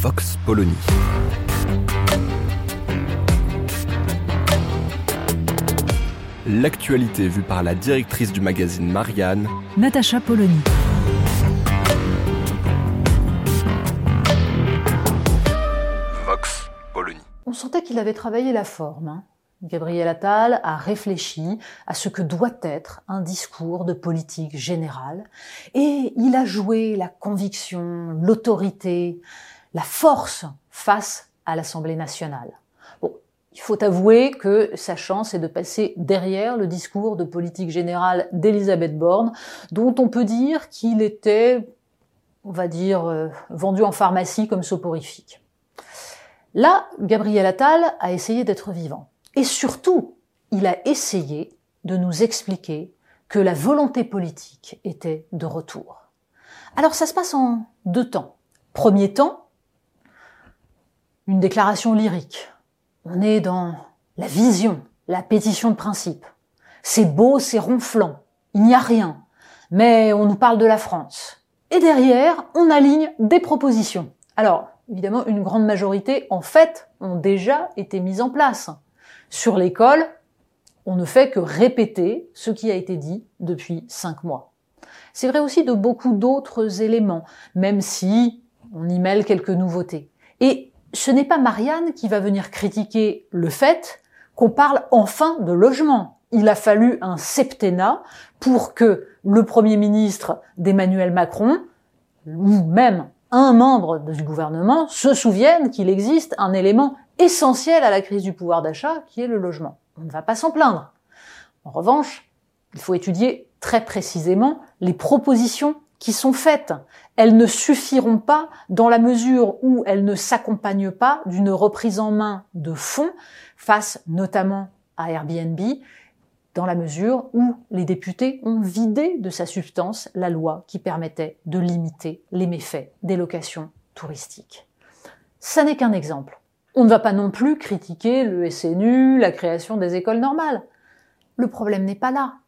Vox Polony. L'actualité vue par la directrice du magazine Marianne, Natacha Polony. Vox Polony. On sentait qu'il avait travaillé la forme. hein. Gabriel Attal a réfléchi à ce que doit être un discours de politique générale et il a joué la conviction, l'autorité, la force face à l'Assemblée nationale. Bon, il faut avouer que sa chance est de passer derrière le discours de politique générale d'Elisabeth Borne, dont on peut dire qu'il était, on va dire, euh, vendu en pharmacie comme soporifique. Là, Gabriel Attal a essayé d'être vivant. Et surtout, il a essayé de nous expliquer que la volonté politique était de retour. Alors ça se passe en deux temps. Premier temps, une déclaration lyrique. On est dans la vision, la pétition de principe. C'est beau, c'est ronflant, il n'y a rien, mais on nous parle de la France. Et derrière, on aligne des propositions. Alors, évidemment, une grande majorité, en fait, ont déjà été mises en place. Sur l'école, on ne fait que répéter ce qui a été dit depuis cinq mois. C'est vrai aussi de beaucoup d'autres éléments, même si on y mêle quelques nouveautés. Ce n'est pas Marianne qui va venir critiquer le fait qu'on parle enfin de logement. Il a fallu un septennat pour que le Premier ministre d'Emmanuel Macron, ou même un membre du gouvernement, se souvienne qu'il existe un élément essentiel à la crise du pouvoir d'achat, qui est le logement. On ne va pas s'en plaindre. En revanche, il faut étudier très précisément les propositions qui sont faites. Elles ne suffiront pas dans la mesure où elles ne s'accompagnent pas d'une reprise en main de fonds face notamment à Airbnb, dans la mesure où les députés ont vidé de sa substance la loi qui permettait de limiter les méfaits des locations touristiques. Ça n'est qu'un exemple. On ne va pas non plus critiquer le SNU, la création des écoles normales. Le problème n'est pas là.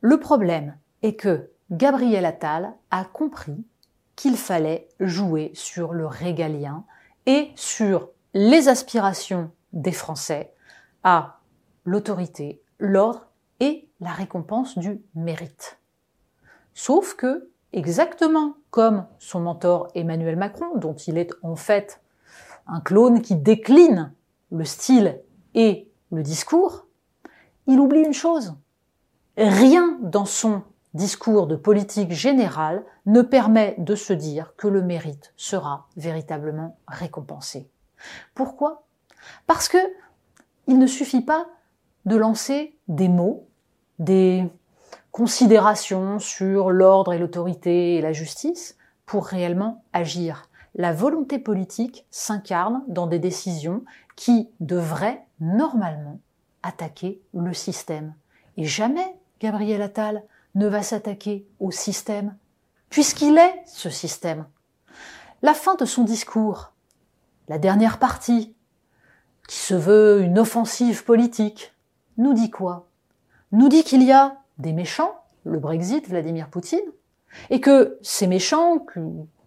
Le problème est que Gabriel Attal a compris qu'il fallait jouer sur le régalien et sur les aspirations des Français à l'autorité, l'ordre et la récompense du mérite. Sauf que, exactement comme son mentor Emmanuel Macron, dont il est en fait un clone qui décline le style et le discours, il oublie une chose. Rien dans son discours de politique générale ne permet de se dire que le mérite sera véritablement récompensé. Pourquoi? Parce que il ne suffit pas de lancer des mots, des considérations sur l'ordre et l'autorité et la justice pour réellement agir. La volonté politique s'incarne dans des décisions qui devraient normalement attaquer le système. Et jamais Gabriel Attal ne va s'attaquer au système, puisqu'il est ce système. La fin de son discours, la dernière partie, qui se veut une offensive politique, nous dit quoi? Nous dit qu'il y a des méchants, le Brexit, Vladimir Poutine, et que ces méchants, que,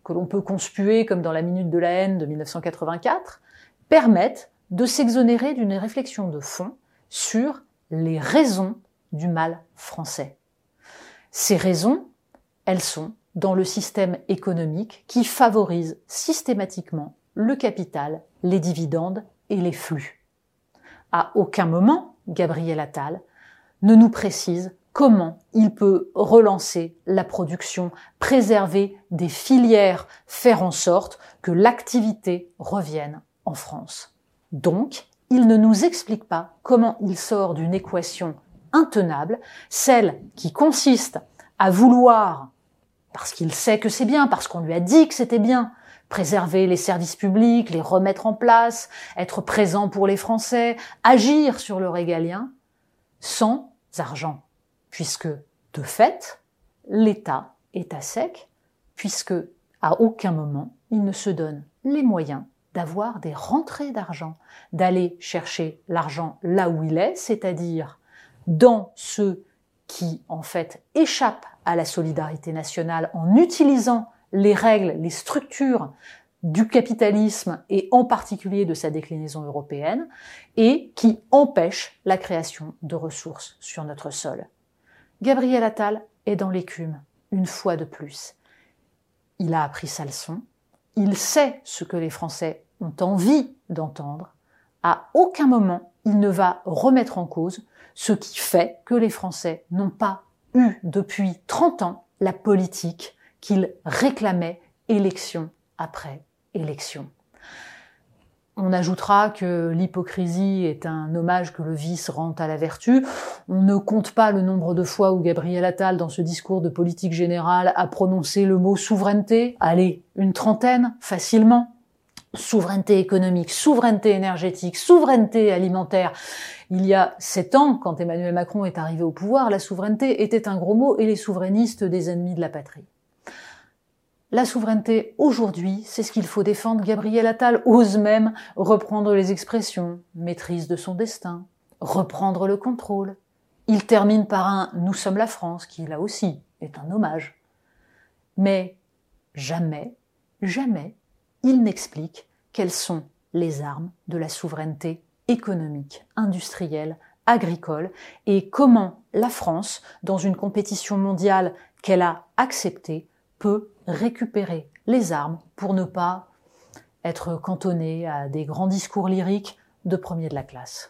l'on peut conspuer comme dans la Minute de la haine de 1984, permettent de s'exonérer d'une réflexion de fond sur les raisons du mal français. Ces raisons, elles sont dans le système économique qui favorise systématiquement le capital, les dividendes et les flux. À aucun moment, Gabriel Attal ne nous précise comment il peut relancer la production, préserver des filières, faire en sorte que l'activité revienne en France. Donc, il ne nous explique pas comment il sort d'une équation intenable, celle qui consiste à vouloir parce qu'il sait que c'est bien, parce qu'on lui a dit que c'était bien. Préserver les services publics, les remettre en place, être présent pour les Français, agir sur le régalien, sans argent, puisque, de fait, l'État est à sec, puisque, à aucun moment, il ne se donne les moyens d'avoir des rentrées d'argent, d'aller chercher l'argent là où il est, c'est-à-dire dans ceux qui, en fait, échappent à la solidarité nationale en utilisant les règles, les structures du capitalisme et en particulier de sa déclinaison européenne, et qui empêchent la création de ressources sur notre sol. Gabriel Attal est dans l'écume, une fois de plus. Il a appris sa leçon, il sait ce que les Français ont envie d'entendre, à aucun moment il ne va remettre en cause ce qui fait que les Français n'ont pas eu depuis 30 ans la politique qu'ils réclamaient élection après élection. On ajoutera que l'hypocrisie est un hommage que le vice rend à la vertu. On ne compte pas le nombre de fois où Gabriel Attal, dans ce discours de politique générale, a prononcé le mot souveraineté. Allez, une trentaine, facilement souveraineté économique, souveraineté énergétique, souveraineté alimentaire. Il y a sept ans, quand Emmanuel Macron est arrivé au pouvoir, la souveraineté était un gros mot et les souverainistes des ennemis de la patrie. La souveraineté aujourd'hui, c'est ce qu'il faut défendre. Gabriel Attal ose même reprendre les expressions maîtrise de son destin, reprendre le contrôle. Il termine par un Nous sommes la France, qui là aussi est un hommage. Mais jamais, jamais il n'explique quelles sont les armes de la souveraineté économique, industrielle, agricole, et comment la France, dans une compétition mondiale qu'elle a acceptée, peut récupérer les armes pour ne pas être cantonnée à des grands discours lyriques de premier de la classe.